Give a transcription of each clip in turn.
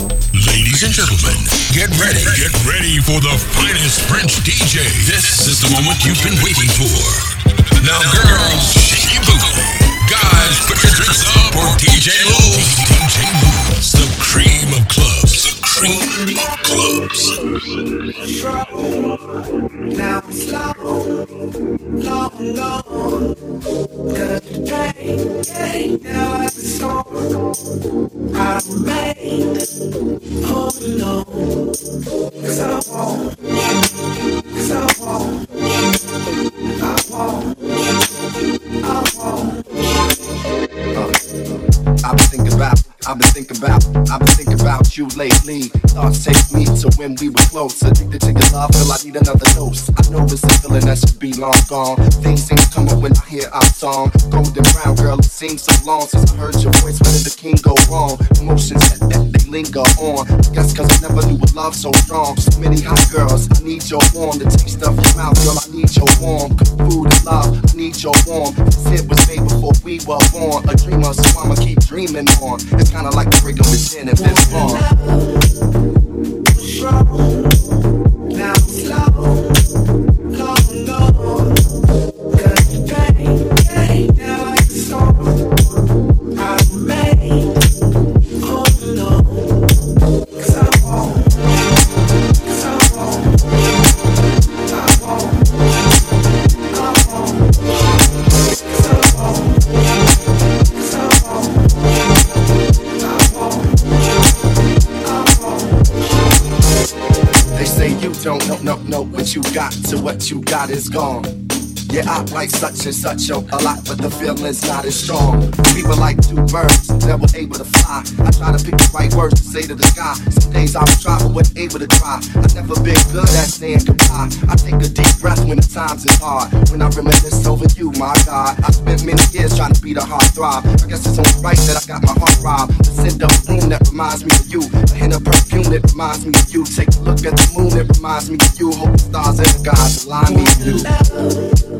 Ladies and gentlemen, get ready. Get ready for the finest French DJ. This is the moment you've been waiting for. Now, girls, shake your booty. Guys, put your drinks up for DJ Lou. DJ Lou's the cream of of clubs. Now it's slow, long gone. Cause the pain, now it's a storm. I remain holding on. Cause I won't, cause I won't, I won't, I won't. I've been thinking about, I've been thinking about, I've been thinking about you lately. Thoughts take me to when we were close. Addicted to your love, feel I need another dose. I know it's a feeling that should be long gone. Things ain't come up when I hear our song. Golden brown girl, it seems so long since I heard your voice. Where did the king go wrong? Emotions that, that they linger on. Guess cause I never knew a love so strong. So many hot girls, I need your warm. The taste of your mouth, girl, I need your warm. Food and love, I need your warm. This hit was made before we were born. A dreamer, so I'ma keep dreaming on. It's kinda like the a gin and this bond. Now it's slow, what you got is gone. Yeah, I like such and such a, a lot, but the feeling's not as strong. We were like two birds that were able to fly. I try to pick the right words to say to the sky. Some days I was try, but wasn't able to try. I never been good at saying goodbye. I take a deep breath when the times is hard. When I reminisce over you, my God. I spent many years trying to be the heart throb. I guess it's only right that I got my heart robbed. The scent of room that reminds me of you. A hint of perfume that reminds me of you. Take a look at the moon that reminds me of you. Hope the stars and the gods align me with you.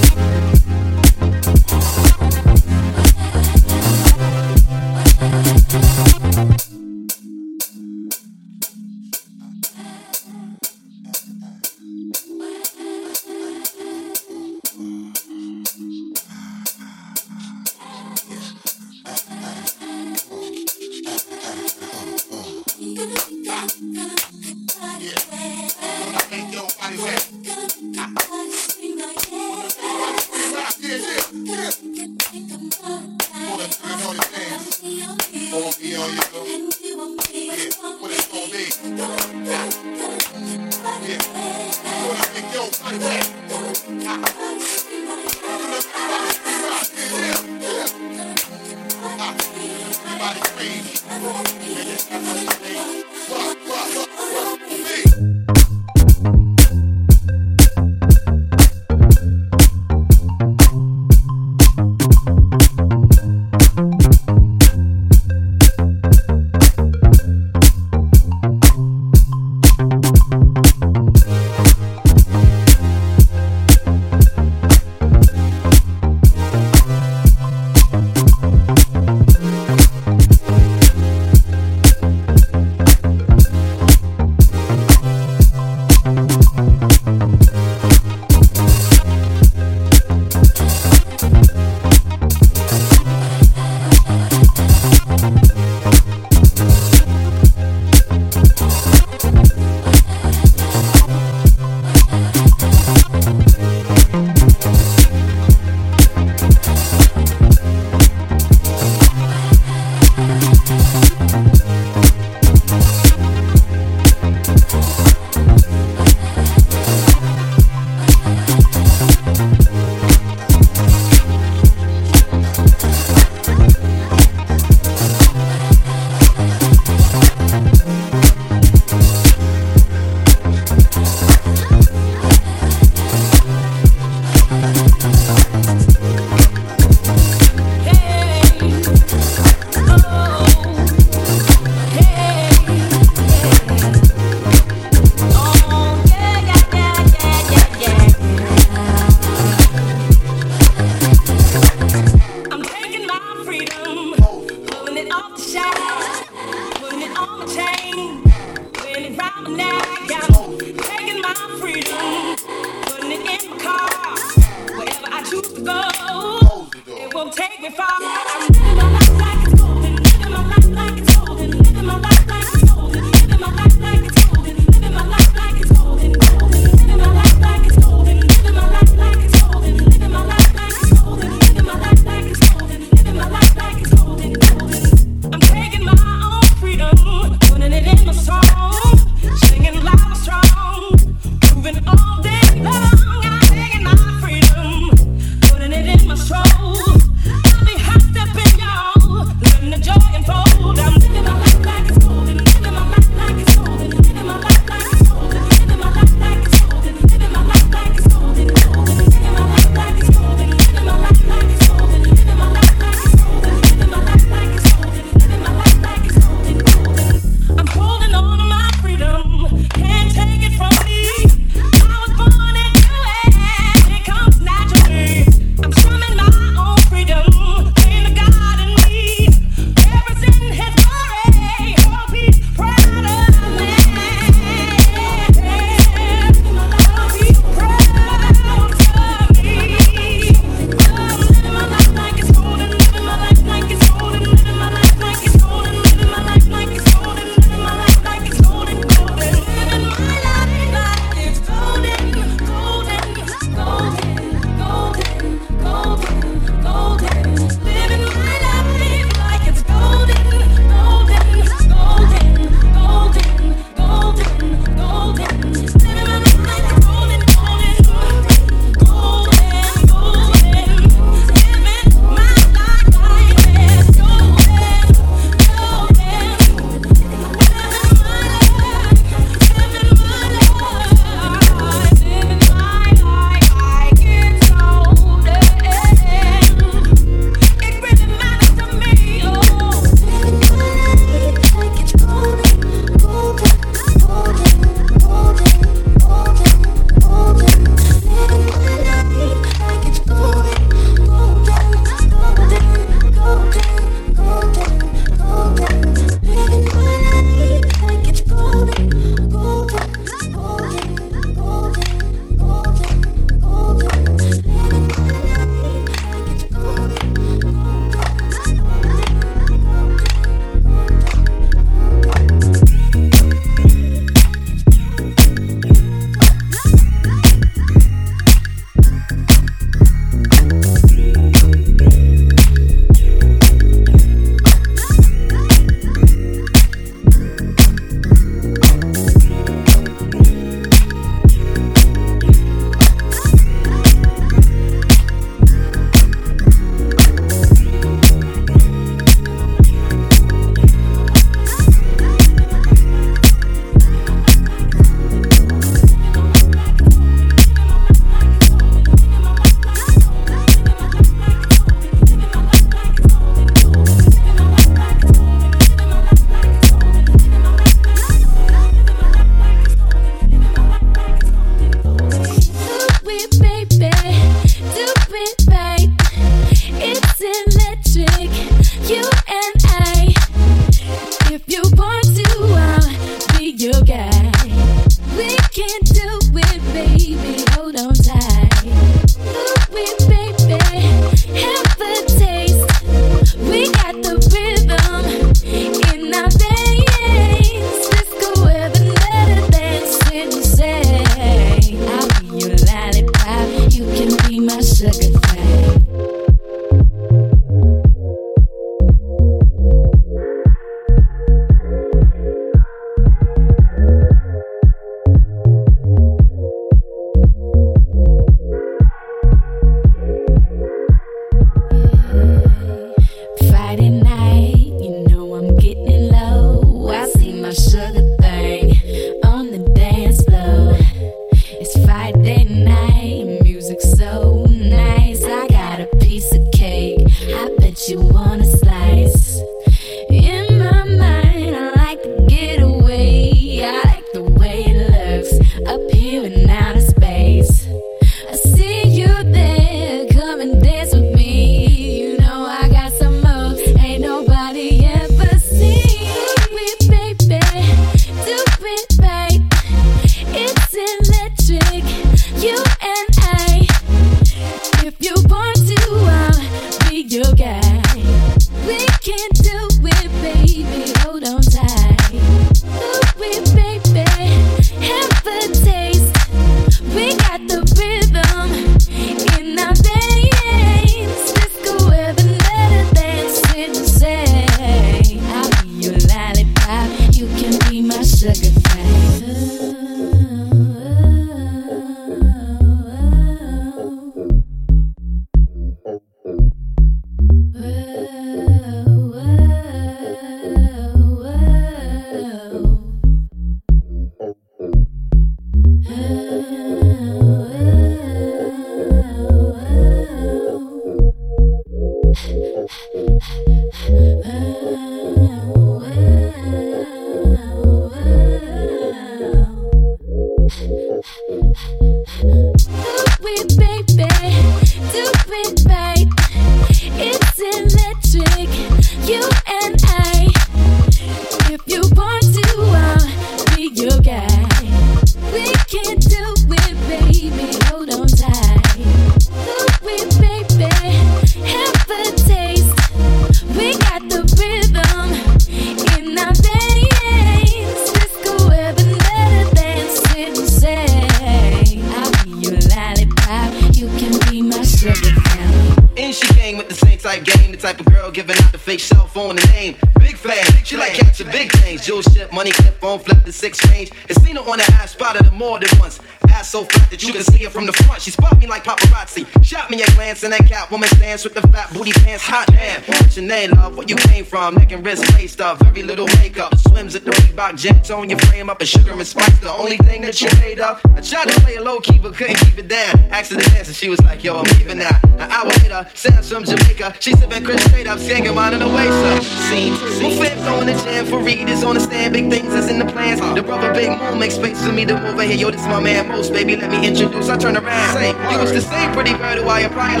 name, love? Where you came from? Neck and wrist laced up. Very little makeup. Swims at the Reebok gym. on your frame up and sugar and spice. The only thing that you made up. I tried to play a low key but couldn't keep it down. Asked to dance and she was like, yo, I'm leaving now. An hour later, Sam's from Jamaica. She sipping Chris straight up, skanking mine in the waist up. Scene. Move fam going to jam for readers on the stand. Big things that's in the plans. The brother Big Moon makes space for me to move over here. Yo, this my man Most, baby. Let me introduce. I turn around. same. you was the same pretty bird who I applied.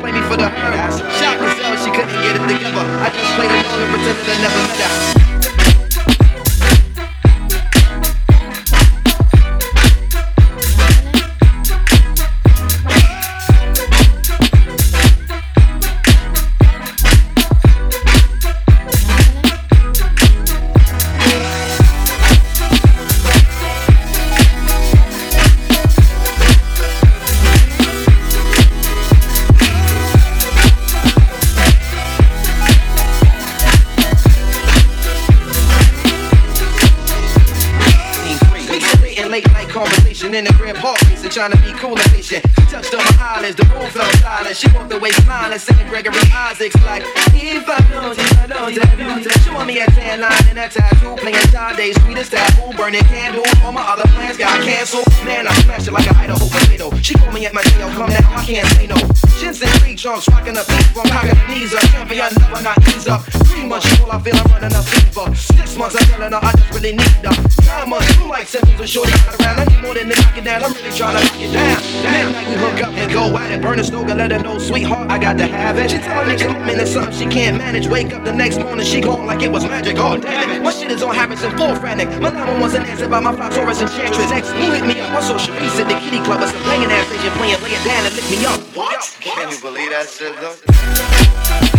Play me for the. Shot myself, she couldn't get it together. I just played along and pretended I never met her. Trying to be cool and patient. Touched on my eyelids, the room felt silent. She walked away smiling, singing Gregory Isaacs like, If I don't, if I don't, if I don't. Showing me a tan line and a tattoo, playing Sade, sweetest taboo, burning candle. All my other plans got canceled. Man, I smashed it like a Idaho potato. She called me at my tail, come down, I can't say no. Chins and three trunks, rocking up beat from cocking the knees up. Champion, never not ease up. Three months, all I feel I'm running a fever. Six months, I'm telling her I just really need her. Nine months, two like symptoms with shorty around. I need more than to knock it down. I'm really trying to knock it down. Damn, like we hook up and go at it. Burn a and let her know, sweetheart, I got to have it. She telling me commitment is something she can't manage. Wake up the next morning, she gone like it was magic. Oh, damn it. My shit is on Harrison, full frantic. My number one's an answer by my fly Taurus enchantress. Next, who hit me up? My social Sharice at the kitty club. With some playing ass station playing, lay it down and lick me up. What? Can you believe that shit though?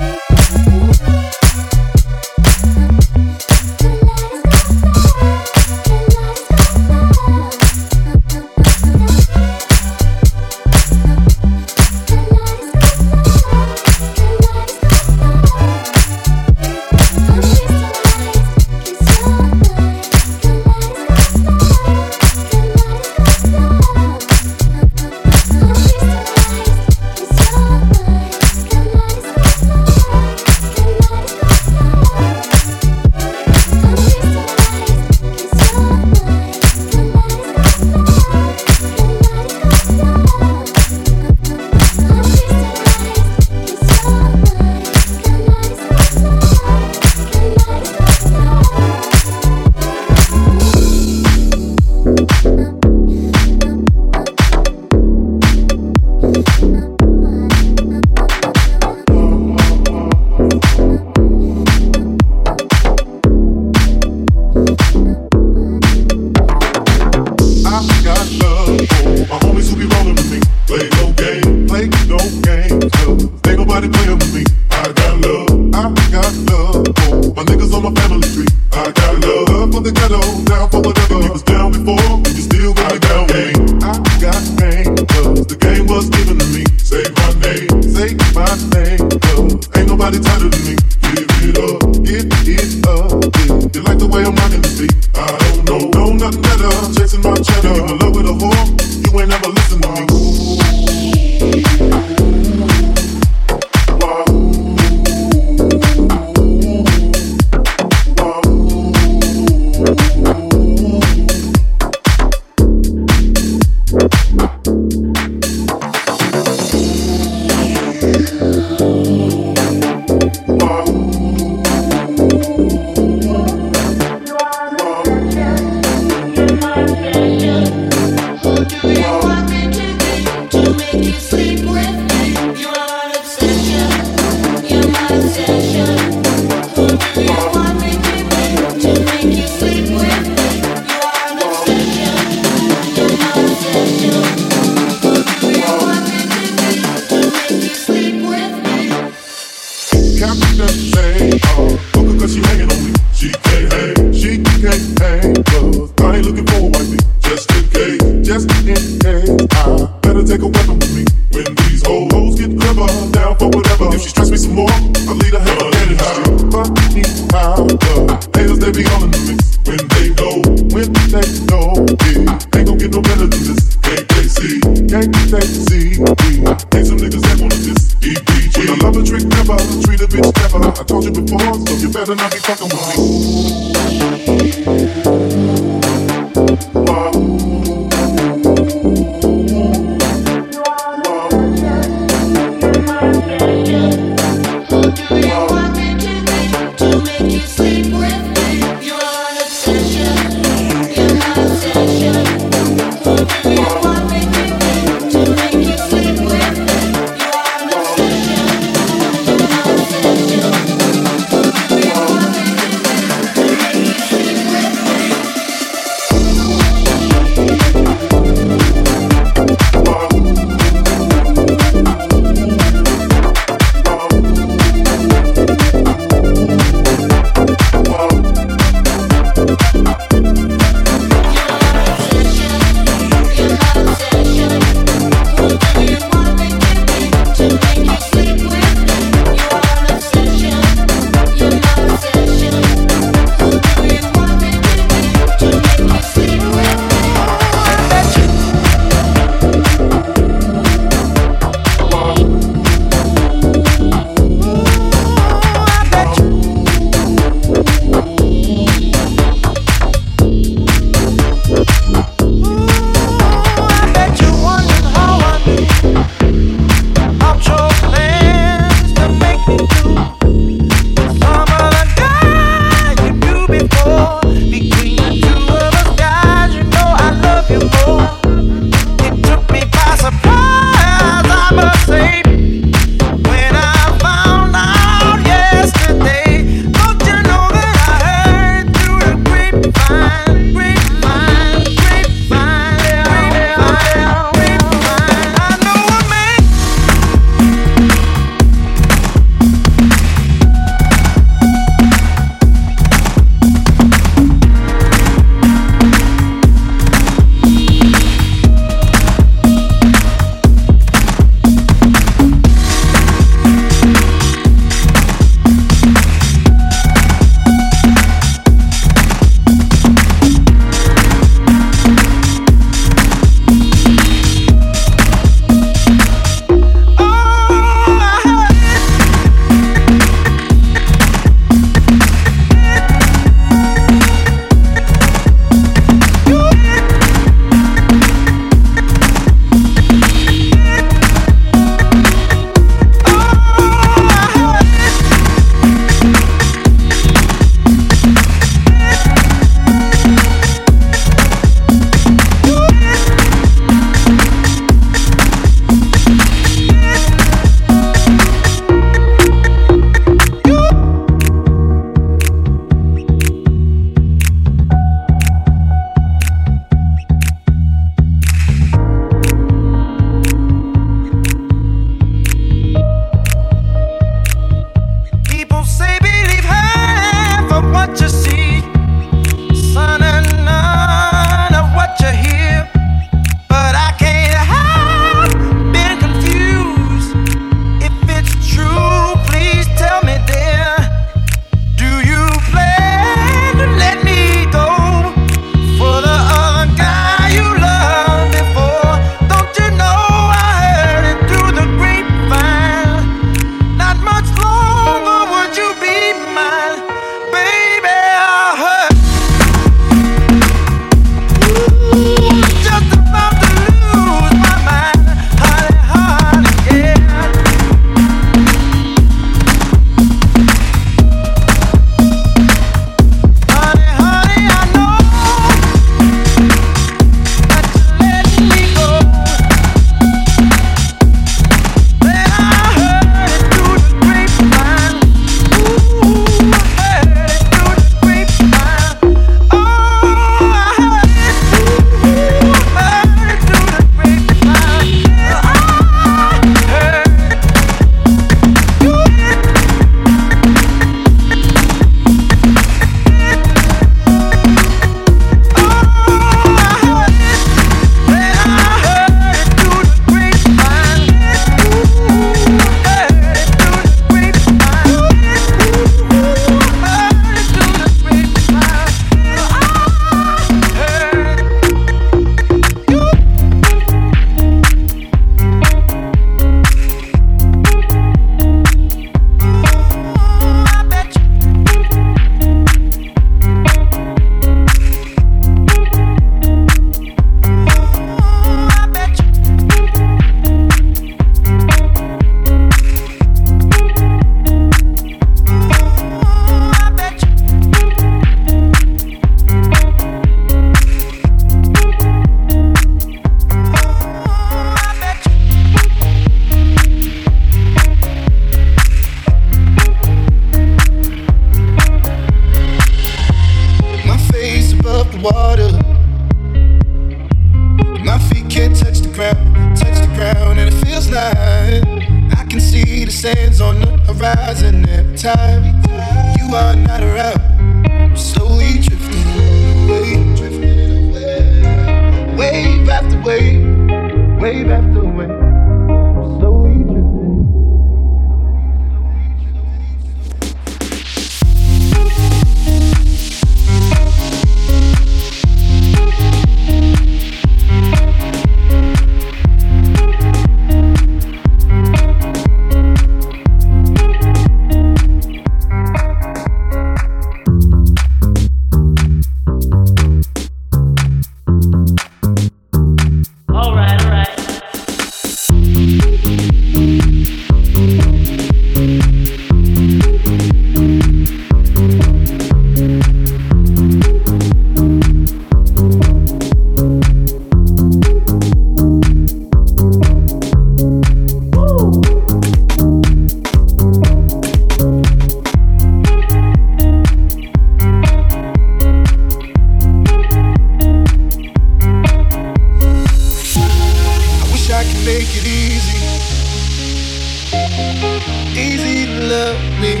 Easy to love me,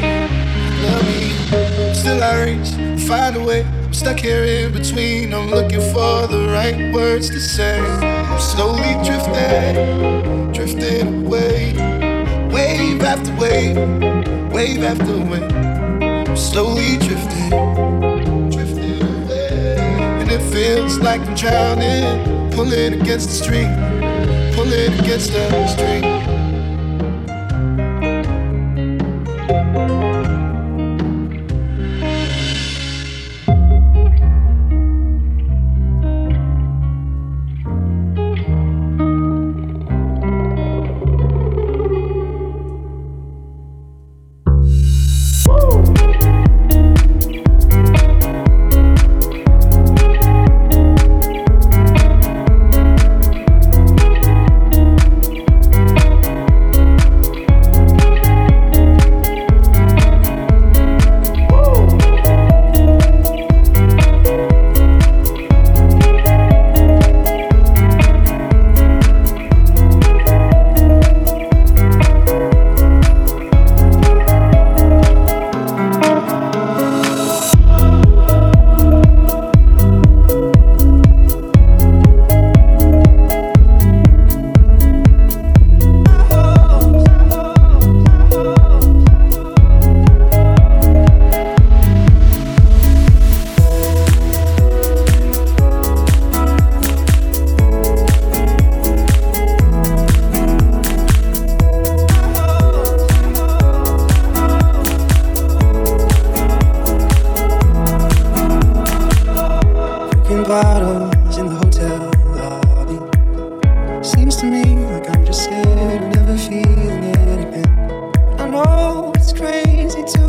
love me. Still I reach, find a way. I'm stuck here in between. I'm looking for the right words to say. I'm slowly drifting, drifting away. Wave after wave, wave after wave. I'm slowly drifting, drifting away. And it feels like I'm drowning, pulling against the stream, pulling against the stream.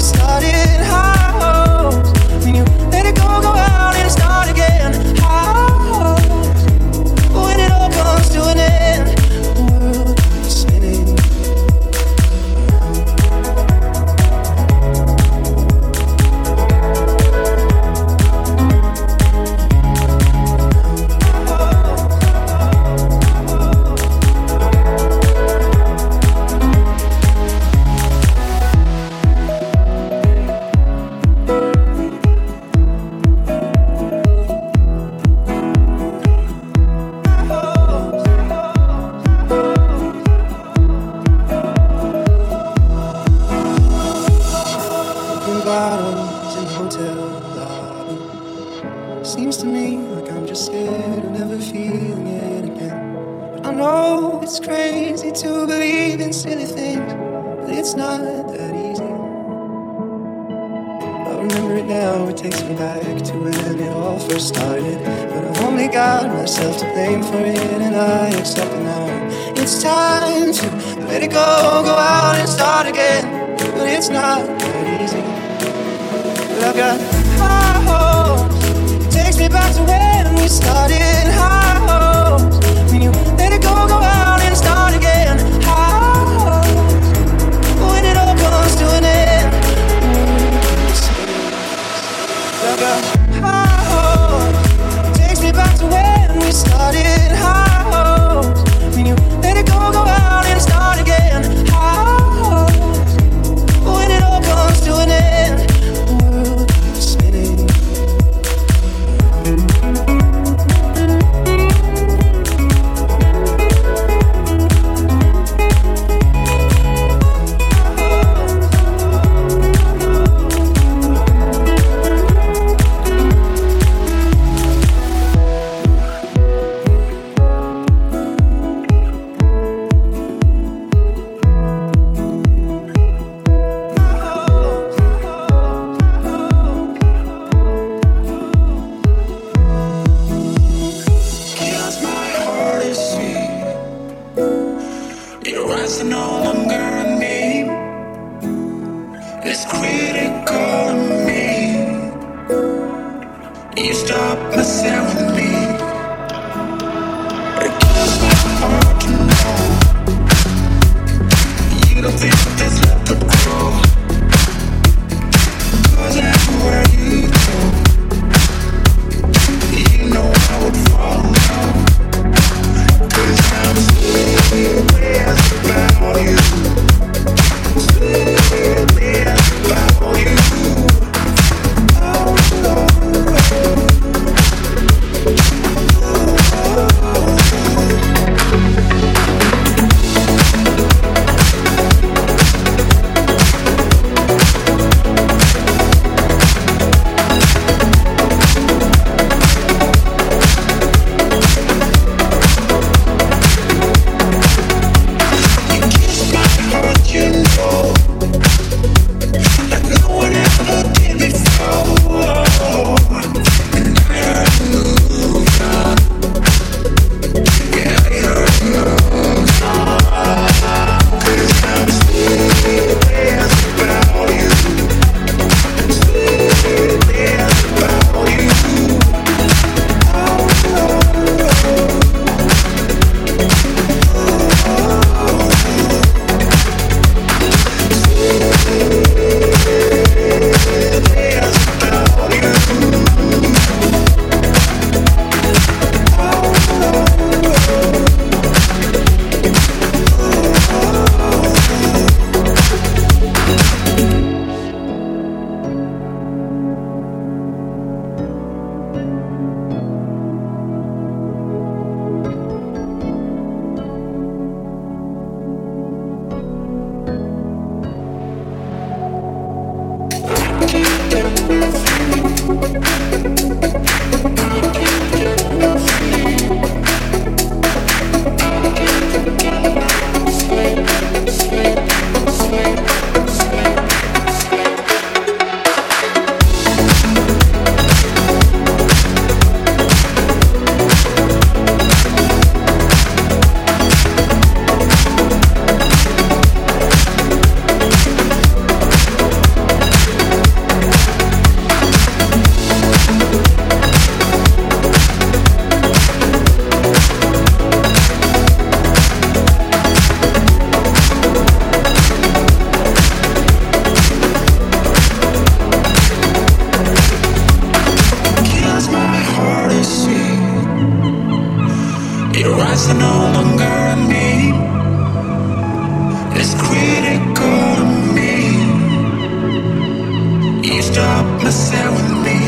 started high hopes. When you let it go, go Stop messing with me.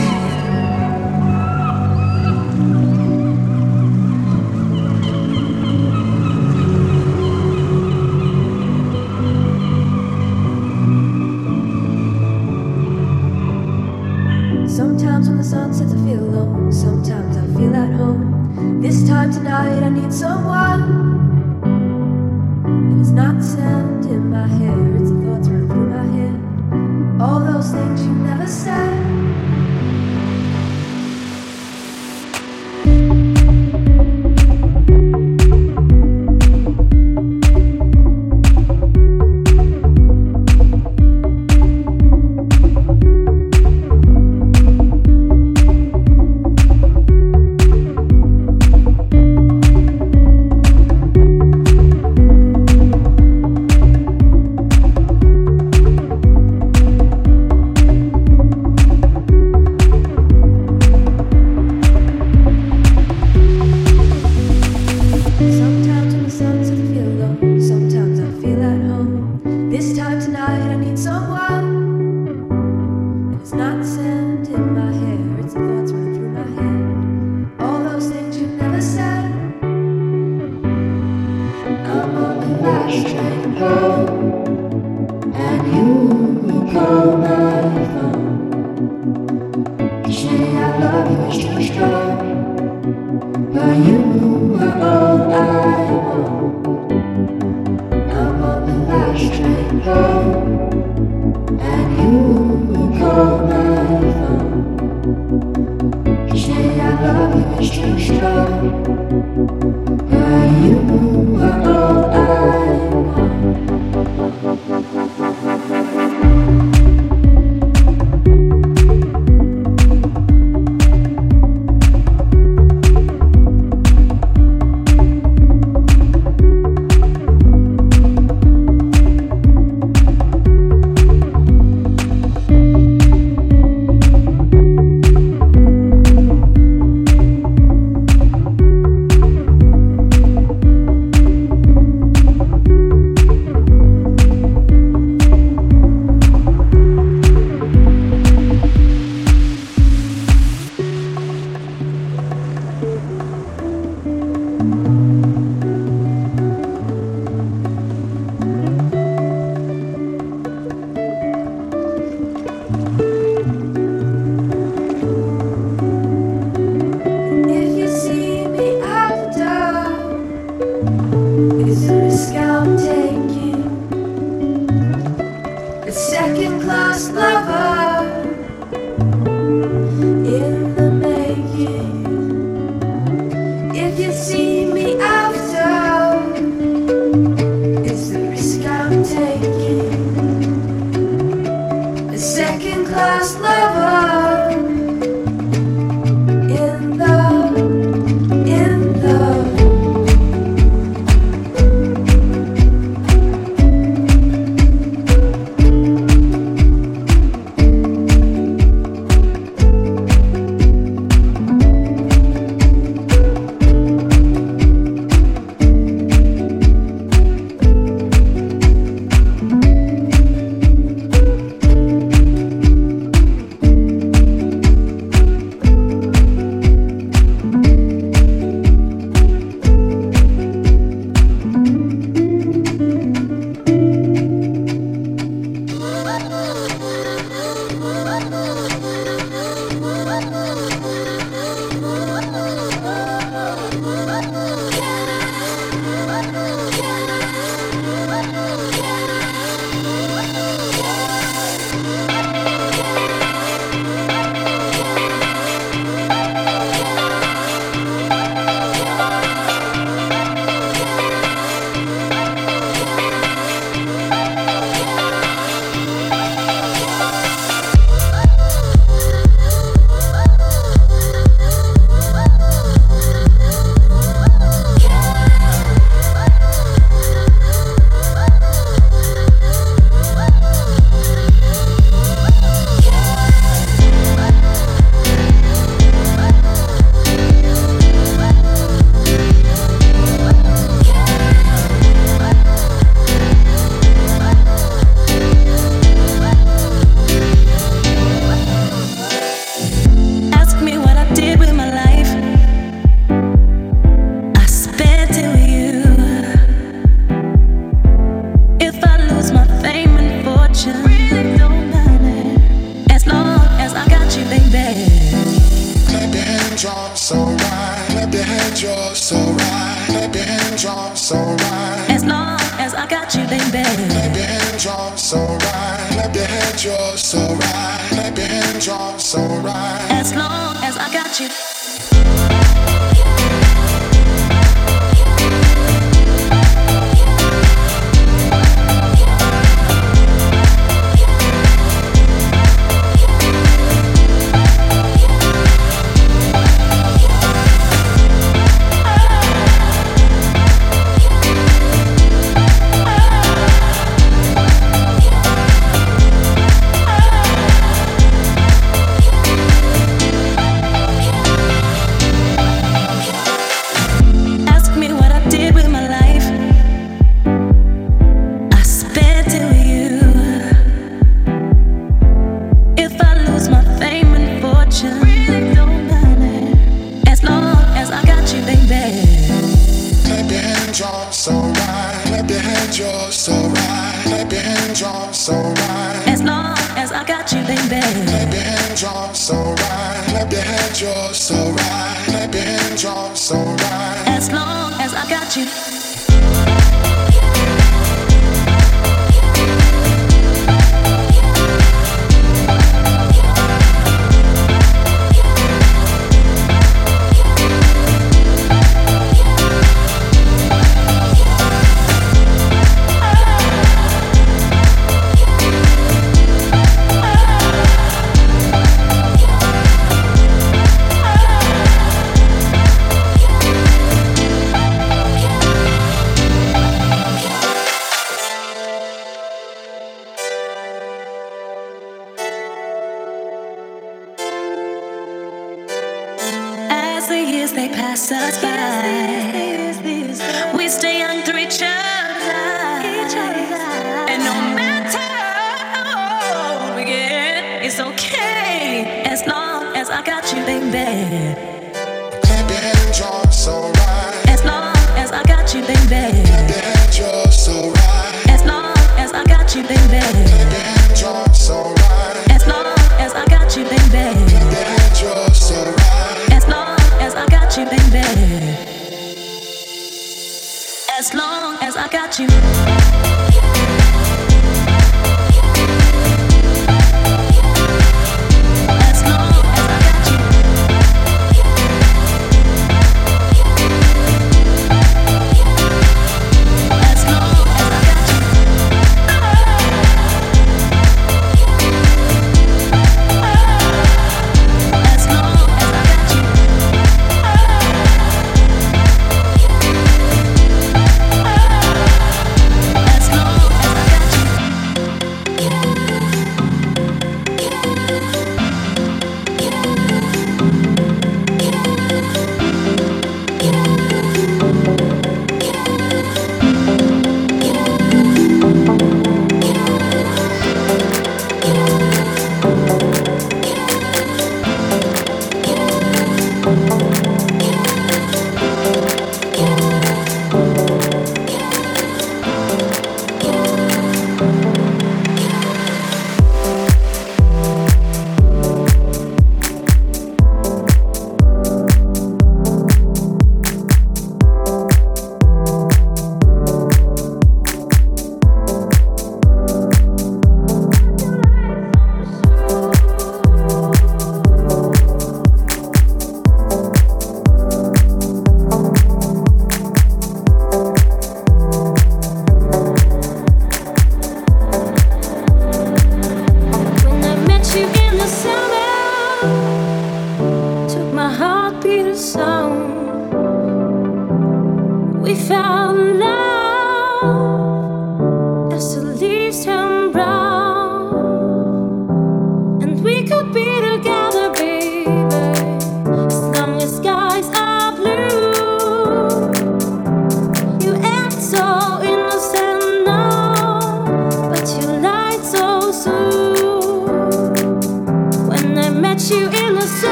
you.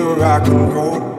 Rock and roll.